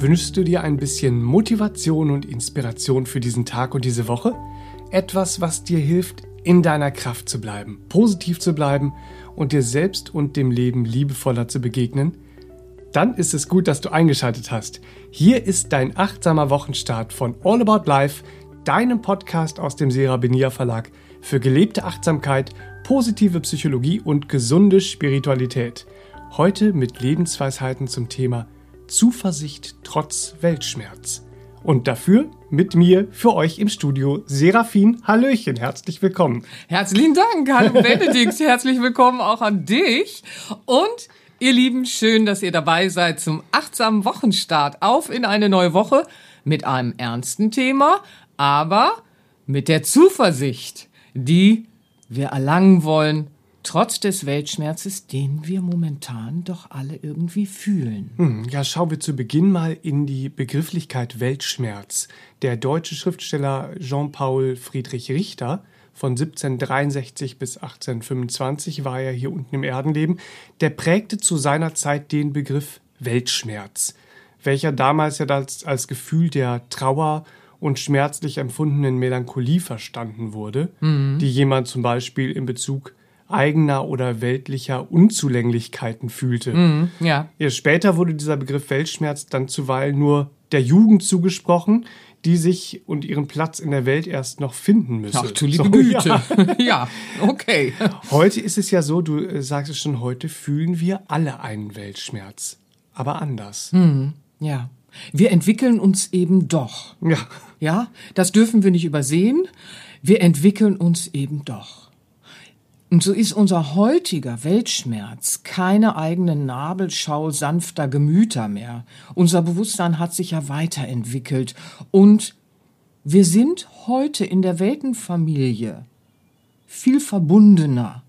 Wünschst du dir ein bisschen Motivation und Inspiration für diesen Tag und diese Woche? Etwas, was dir hilft, in deiner Kraft zu bleiben, positiv zu bleiben und dir selbst und dem Leben liebevoller zu begegnen? Dann ist es gut, dass du eingeschaltet hast. Hier ist dein achtsamer Wochenstart von All About Life, deinem Podcast aus dem Serabenia Verlag für gelebte Achtsamkeit, positive Psychologie und gesunde Spiritualität. Heute mit Lebensweisheiten zum Thema Zuversicht trotz Weltschmerz. Und dafür mit mir für euch im Studio Serafin. Hallöchen, herzlich willkommen. Herzlichen Dank, hallo Benedikt, herzlich willkommen auch an dich. Und ihr Lieben, schön, dass ihr dabei seid zum achtsamen Wochenstart. Auf in eine neue Woche mit einem ernsten Thema, aber mit der Zuversicht, die wir erlangen wollen trotz des Weltschmerzes, den wir momentan doch alle irgendwie fühlen. Hm, ja, schauen wir zu Beginn mal in die Begrifflichkeit Weltschmerz. Der deutsche Schriftsteller Jean-Paul Friedrich Richter von 1763 bis 1825 war er hier unten im Erdenleben, der prägte zu seiner Zeit den Begriff Weltschmerz, welcher damals ja als, als Gefühl der Trauer und schmerzlich empfundenen Melancholie verstanden wurde, mhm. die jemand zum Beispiel in Bezug eigener oder weltlicher Unzulänglichkeiten fühlte. Mhm, ja. Später wurde dieser Begriff Weltschmerz dann zuweilen nur der Jugend zugesprochen, die sich und ihren Platz in der Welt erst noch finden müsse. Ach, du liebe so, Güte. Ja. ja, okay. Heute ist es ja so, du äh, sagst es schon, heute fühlen wir alle einen Weltschmerz, aber anders. Mhm, ja. Wir entwickeln uns eben doch. Ja. Ja, das dürfen wir nicht übersehen. Wir entwickeln uns eben doch. Und so ist unser heutiger Weltschmerz keine eigene Nabelschau sanfter Gemüter mehr. Unser Bewusstsein hat sich ja weiterentwickelt und wir sind heute in der Weltenfamilie viel verbundener.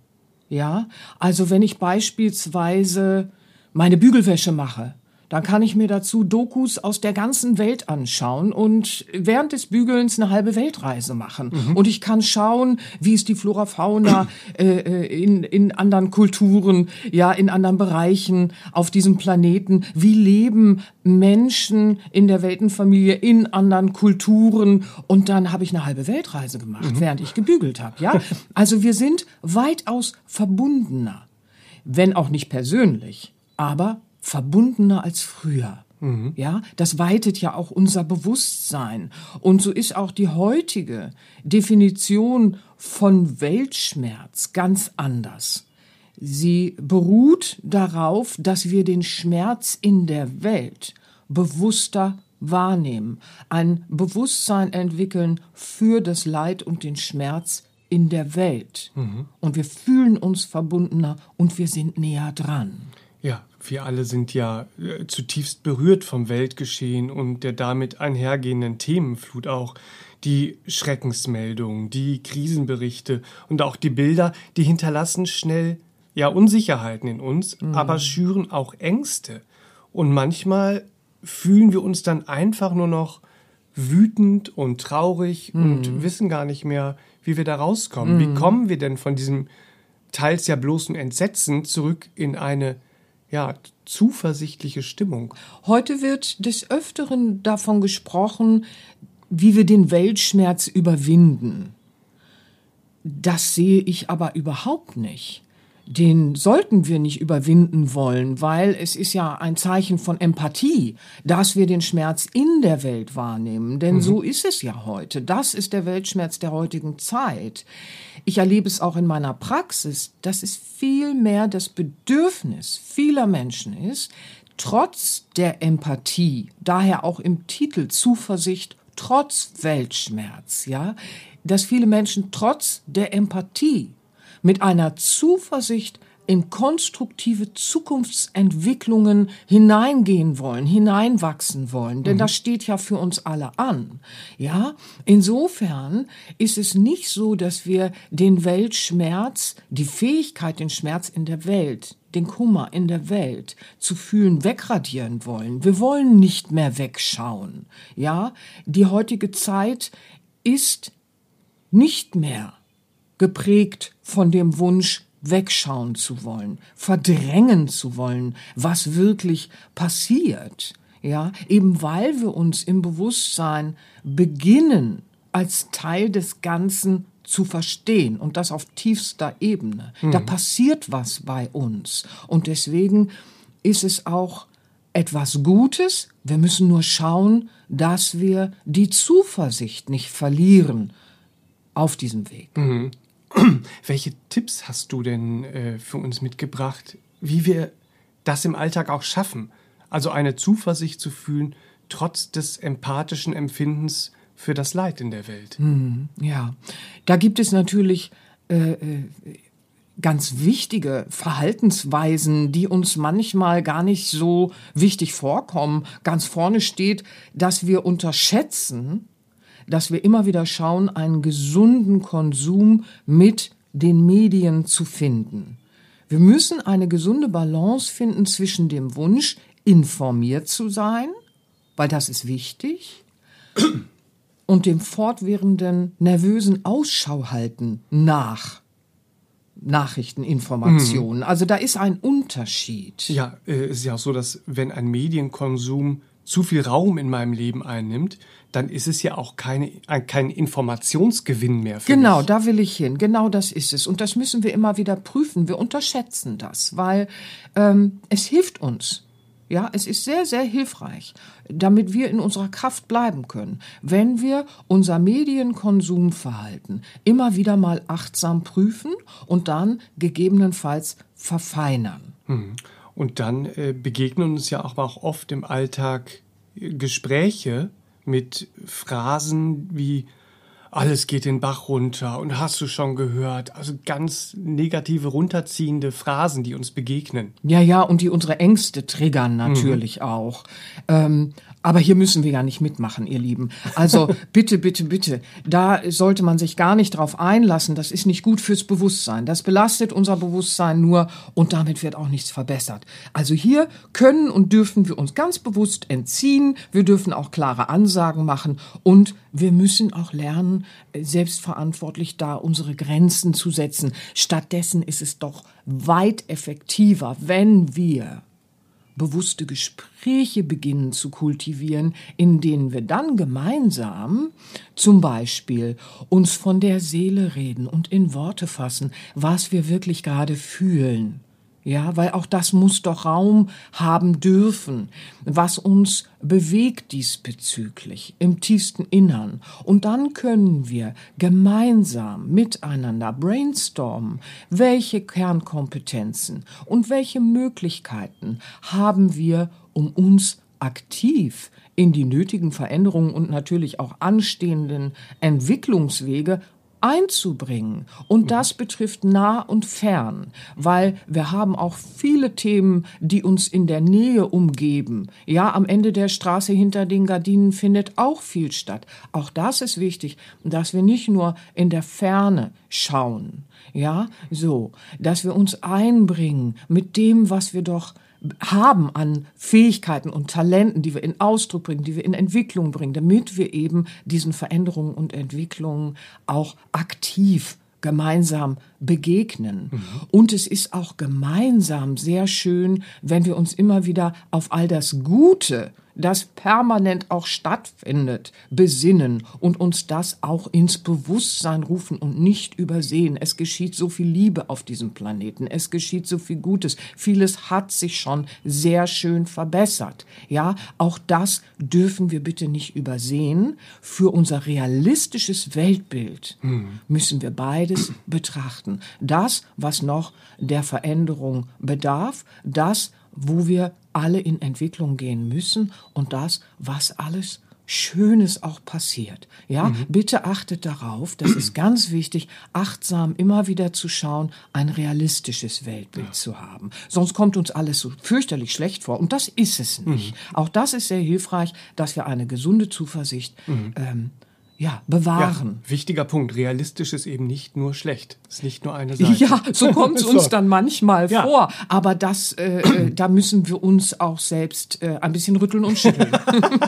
Ja, also wenn ich beispielsweise meine Bügelwäsche mache, dann kann ich mir dazu Dokus aus der ganzen Welt anschauen und während des Bügelns eine halbe Weltreise machen. Mhm. Und ich kann schauen, wie ist die Flora Fauna äh, äh, in, in anderen Kulturen, ja, in anderen Bereichen auf diesem Planeten. Wie leben Menschen in der Weltenfamilie in anderen Kulturen? Und dann habe ich eine halbe Weltreise gemacht, mhm. während ich gebügelt habe. Ja, also wir sind weitaus verbundener, wenn auch nicht persönlich, aber verbundener als früher. Mhm. Ja, das weitet ja auch unser Bewusstsein. Und so ist auch die heutige Definition von Weltschmerz ganz anders. Sie beruht darauf, dass wir den Schmerz in der Welt bewusster wahrnehmen, ein Bewusstsein entwickeln für das Leid und den Schmerz in der Welt. Mhm. Und wir fühlen uns verbundener und wir sind näher dran. Ja, wir alle sind ja äh, zutiefst berührt vom Weltgeschehen und der damit einhergehenden Themenflut auch. Die Schreckensmeldungen, die Krisenberichte und auch die Bilder, die hinterlassen schnell ja Unsicherheiten in uns, mhm. aber schüren auch Ängste. Und manchmal fühlen wir uns dann einfach nur noch wütend und traurig mhm. und wissen gar nicht mehr, wie wir da rauskommen. Mhm. Wie kommen wir denn von diesem teils ja bloßen Entsetzen zurück in eine ja, zuversichtliche Stimmung. Heute wird des Öfteren davon gesprochen, wie wir den Weltschmerz überwinden. Das sehe ich aber überhaupt nicht den sollten wir nicht überwinden wollen, weil es ist ja ein Zeichen von Empathie, dass wir den Schmerz in der Welt wahrnehmen. Denn mhm. so ist es ja heute. Das ist der Weltschmerz der heutigen Zeit. Ich erlebe es auch in meiner Praxis, dass es viel mehr das Bedürfnis vieler Menschen ist, trotz der Empathie, daher auch im Titel Zuversicht, trotz Weltschmerz, ja, dass viele Menschen trotz der Empathie mit einer Zuversicht in konstruktive Zukunftsentwicklungen hineingehen wollen, hineinwachsen wollen, denn mhm. das steht ja für uns alle an. Ja, insofern ist es nicht so, dass wir den Weltschmerz, die Fähigkeit, den Schmerz in der Welt, den Kummer in der Welt zu fühlen, wegradieren wollen. Wir wollen nicht mehr wegschauen. Ja, die heutige Zeit ist nicht mehr geprägt von dem Wunsch, wegschauen zu wollen, verdrängen zu wollen, was wirklich passiert. Ja, eben weil wir uns im Bewusstsein beginnen, als Teil des Ganzen zu verstehen und das auf tiefster Ebene. Mhm. Da passiert was bei uns und deswegen ist es auch etwas Gutes. Wir müssen nur schauen, dass wir die Zuversicht nicht verlieren auf diesem Weg. Mhm. Welche Tipps hast du denn äh, für uns mitgebracht, wie wir das im Alltag auch schaffen? Also eine Zuversicht zu fühlen, trotz des empathischen Empfindens für das Leid in der Welt. Mhm, ja, da gibt es natürlich äh, äh ganz wichtige Verhaltensweisen, die uns manchmal gar nicht so wichtig vorkommen. Ganz vorne steht, dass wir unterschätzen, dass wir immer wieder schauen, einen gesunden Konsum mit den Medien zu finden. Wir müssen eine gesunde Balance finden zwischen dem Wunsch, informiert zu sein, weil das ist wichtig, und dem fortwährenden nervösen Ausschau halten nach Nachrichteninformationen. Mhm. Also da ist ein Unterschied. Ja, äh, es ist ja auch so, dass wenn ein Medienkonsum zu viel Raum in meinem Leben einnimmt, dann ist es ja auch keine, kein Informationsgewinn mehr für Genau, mich. da will ich hin. Genau das ist es. Und das müssen wir immer wieder prüfen. Wir unterschätzen das, weil ähm, es hilft uns. Ja, es ist sehr, sehr hilfreich, damit wir in unserer Kraft bleiben können, wenn wir unser Medienkonsumverhalten immer wieder mal achtsam prüfen und dann gegebenenfalls verfeinern. Mhm. Und dann äh, begegnen uns ja auch oft im Alltag äh, Gespräche mit Phrasen wie alles geht den Bach runter und hast du schon gehört? Also ganz negative, runterziehende Phrasen, die uns begegnen. Ja, ja, und die unsere Ängste triggern natürlich mhm. auch. Ähm, aber hier müssen wir ja nicht mitmachen, ihr Lieben. Also bitte, bitte, bitte, da sollte man sich gar nicht drauf einlassen. Das ist nicht gut fürs Bewusstsein. Das belastet unser Bewusstsein nur und damit wird auch nichts verbessert. Also hier können und dürfen wir uns ganz bewusst entziehen. Wir dürfen auch klare Ansagen machen und wir müssen auch lernen, selbstverantwortlich da unsere Grenzen zu setzen. Stattdessen ist es doch weit effektiver, wenn wir bewusste Gespräche beginnen zu kultivieren, in denen wir dann gemeinsam zum Beispiel uns von der Seele reden und in Worte fassen, was wir wirklich gerade fühlen. Ja, weil auch das muss doch Raum haben dürfen, was uns bewegt diesbezüglich im tiefsten Innern. Und dann können wir gemeinsam miteinander brainstormen, welche Kernkompetenzen und welche Möglichkeiten haben wir, um uns aktiv in die nötigen Veränderungen und natürlich auch anstehenden Entwicklungswege einzubringen. Und das betrifft nah und fern, weil wir haben auch viele Themen, die uns in der Nähe umgeben. Ja, am Ende der Straße hinter den Gardinen findet auch viel statt. Auch das ist wichtig, dass wir nicht nur in der Ferne schauen. Ja, so, dass wir uns einbringen mit dem, was wir doch haben an Fähigkeiten und Talenten, die wir in Ausdruck bringen, die wir in Entwicklung bringen, damit wir eben diesen Veränderungen und Entwicklungen auch aktiv gemeinsam begegnen. Mhm. Und es ist auch gemeinsam sehr schön, wenn wir uns immer wieder auf all das Gute das permanent auch stattfindet, besinnen und uns das auch ins Bewusstsein rufen und nicht übersehen. Es geschieht so viel Liebe auf diesem Planeten, es geschieht so viel Gutes. Vieles hat sich schon sehr schön verbessert. Ja, auch das dürfen wir bitte nicht übersehen. Für unser realistisches Weltbild hm. müssen wir beides betrachten. Das, was noch der Veränderung bedarf, das, wo wir alle in Entwicklung gehen müssen und das, was alles Schönes auch passiert. Ja, mhm. bitte achtet darauf, das ist ganz wichtig, achtsam immer wieder zu schauen, ein realistisches Weltbild ja. zu haben. Sonst kommt uns alles so fürchterlich schlecht vor und das ist es nicht. Mhm. Auch das ist sehr hilfreich, dass wir eine gesunde Zuversicht mhm. ähm, ja, bewahren. Ja, wichtiger Punkt. Realistisch ist eben nicht nur schlecht. Ist nicht nur eine Seite. Ja, so kommt es uns dann manchmal ja. vor. Aber das, äh, äh, da müssen wir uns auch selbst äh, ein bisschen rütteln und schütteln.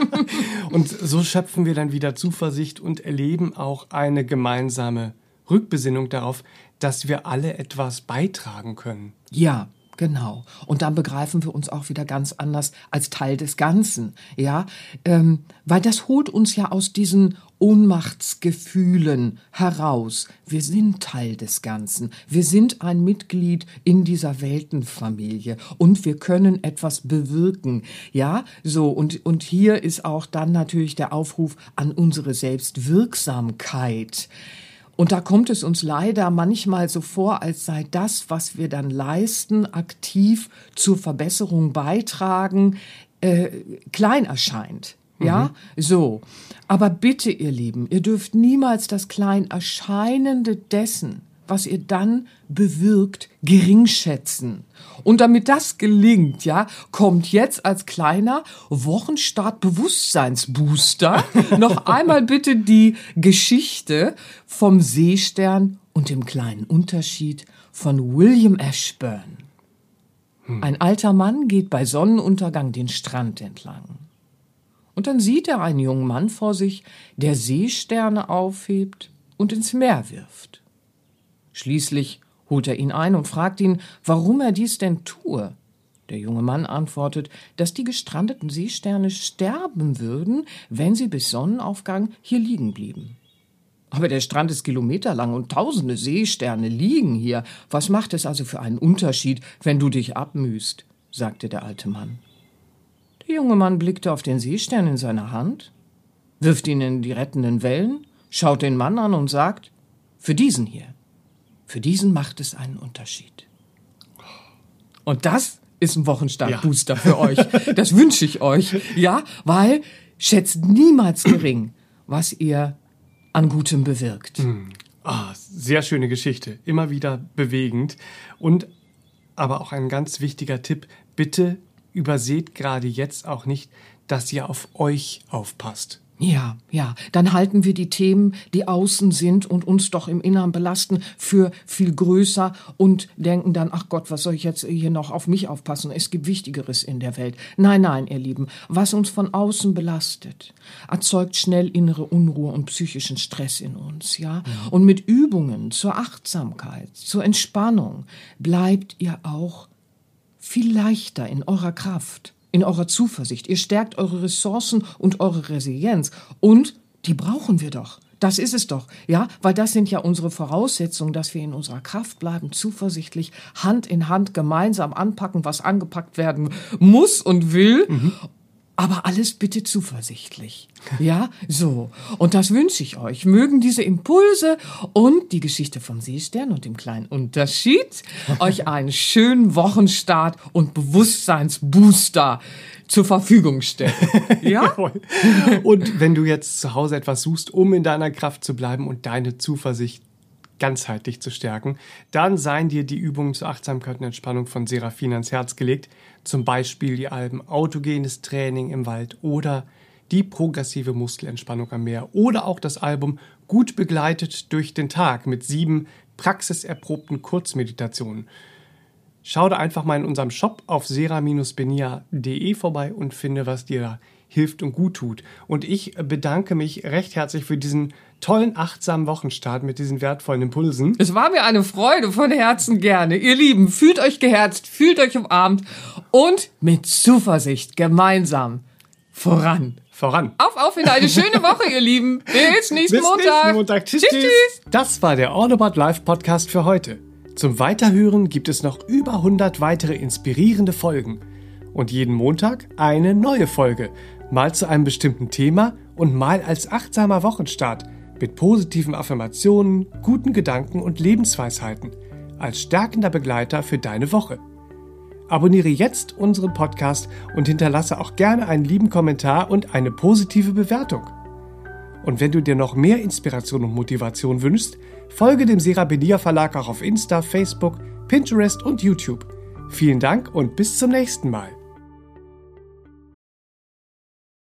und so schöpfen wir dann wieder Zuversicht und erleben auch eine gemeinsame Rückbesinnung darauf, dass wir alle etwas beitragen können. Ja, Genau. Und dann begreifen wir uns auch wieder ganz anders als Teil des Ganzen. Ja, ähm, weil das holt uns ja aus diesen Ohnmachtsgefühlen heraus. Wir sind Teil des Ganzen. Wir sind ein Mitglied in dieser Weltenfamilie und wir können etwas bewirken. Ja, so. Und, und hier ist auch dann natürlich der Aufruf an unsere Selbstwirksamkeit. Und da kommt es uns leider manchmal so vor, als sei das, was wir dann leisten, aktiv zur Verbesserung beitragen, äh, klein erscheint. Ja, mhm. so. Aber bitte, ihr Lieben, ihr dürft niemals das klein Erscheinende dessen, was ihr dann bewirkt, geringschätzen. Und damit das gelingt, ja, kommt jetzt als kleiner Wochenstart Bewusstseinsbooster noch einmal bitte die Geschichte vom Seestern und dem kleinen Unterschied von William Ashburn. Hm. Ein alter Mann geht bei Sonnenuntergang den Strand entlang. Und dann sieht er einen jungen Mann vor sich, der Seesterne aufhebt und ins Meer wirft. Schließlich holt er ihn ein und fragt ihn, warum er dies denn tue. Der junge Mann antwortet, dass die gestrandeten Seesterne sterben würden, wenn sie bis Sonnenaufgang hier liegen blieben. Aber der Strand ist kilometerlang und tausende Seesterne liegen hier. Was macht es also für einen Unterschied, wenn du dich abmühst? sagte der alte Mann. Der junge Mann blickte auf den Seestern in seiner Hand, wirft ihn in die rettenden Wellen, schaut den Mann an und sagt, für diesen hier für diesen macht es einen Unterschied. Und das ist ein Wochenstartbooster ja. für euch. Das wünsche ich euch. Ja, weil schätzt niemals gering, was ihr an Gutem bewirkt. Mhm. Ah, sehr schöne Geschichte. Immer wieder bewegend. Und aber auch ein ganz wichtiger Tipp. Bitte überseht gerade jetzt auch nicht, dass ihr auf euch aufpasst. Ja, ja, dann halten wir die Themen, die außen sind und uns doch im Innern belasten, für viel größer und denken dann, ach Gott, was soll ich jetzt hier noch auf mich aufpassen? Es gibt Wichtigeres in der Welt. Nein, nein, ihr Lieben, was uns von außen belastet, erzeugt schnell innere Unruhe und psychischen Stress in uns, ja? ja. Und mit Übungen zur Achtsamkeit, zur Entspannung bleibt ihr auch viel leichter in eurer Kraft in eurer Zuversicht. Ihr stärkt eure Ressourcen und eure Resilienz. Und die brauchen wir doch. Das ist es doch, ja, weil das sind ja unsere Voraussetzungen, dass wir in unserer Kraft bleiben, zuversichtlich, Hand in Hand gemeinsam anpacken, was angepackt werden muss und will. Mhm. Aber alles bitte zuversichtlich. Ja, so. Und das wünsche ich euch. Mögen diese Impulse und die Geschichte vom Seestern und dem kleinen Unterschied euch einen schönen Wochenstart und Bewusstseinsbooster zur Verfügung stellen. Ja? und wenn du jetzt zu Hause etwas suchst, um in deiner Kraft zu bleiben und deine Zuversicht ganzheitlich zu stärken, dann seien dir die Übungen zur Achtsamkeit und Entspannung von Serafin ans Herz gelegt, zum Beispiel die Alben Autogenes Training im Wald oder die progressive Muskelentspannung am Meer oder auch das Album Gut begleitet durch den Tag mit sieben praxiserprobten Kurzmeditationen. Schau da einfach mal in unserem Shop auf sera-benia.de vorbei und finde, was dir da hilft und gut tut. Und ich bedanke mich recht herzlich für diesen tollen, achtsamen Wochenstart mit diesen wertvollen Impulsen. Es war mir eine Freude von Herzen gerne. Ihr Lieben, fühlt euch geherzt, fühlt euch umarmt und mit Zuversicht gemeinsam voran. Voran. Auf, auf in eine schöne Woche, ihr Lieben. Bis nächsten Bis Montag. Nächsten Montag. Tschüss, tschüss, tschüss. Das war der All About Life Podcast für heute. Zum Weiterhören gibt es noch über 100 weitere inspirierende Folgen. Und jeden Montag eine neue Folge. Mal zu einem bestimmten Thema und mal als achtsamer Wochenstart mit positiven Affirmationen, guten Gedanken und Lebensweisheiten als stärkender Begleiter für deine Woche. Abonniere jetzt unseren Podcast und hinterlasse auch gerne einen lieben Kommentar und eine positive Bewertung. Und wenn du dir noch mehr Inspiration und Motivation wünschst, folge dem Serabenia Verlag auch auf Insta, Facebook, Pinterest und YouTube. Vielen Dank und bis zum nächsten Mal.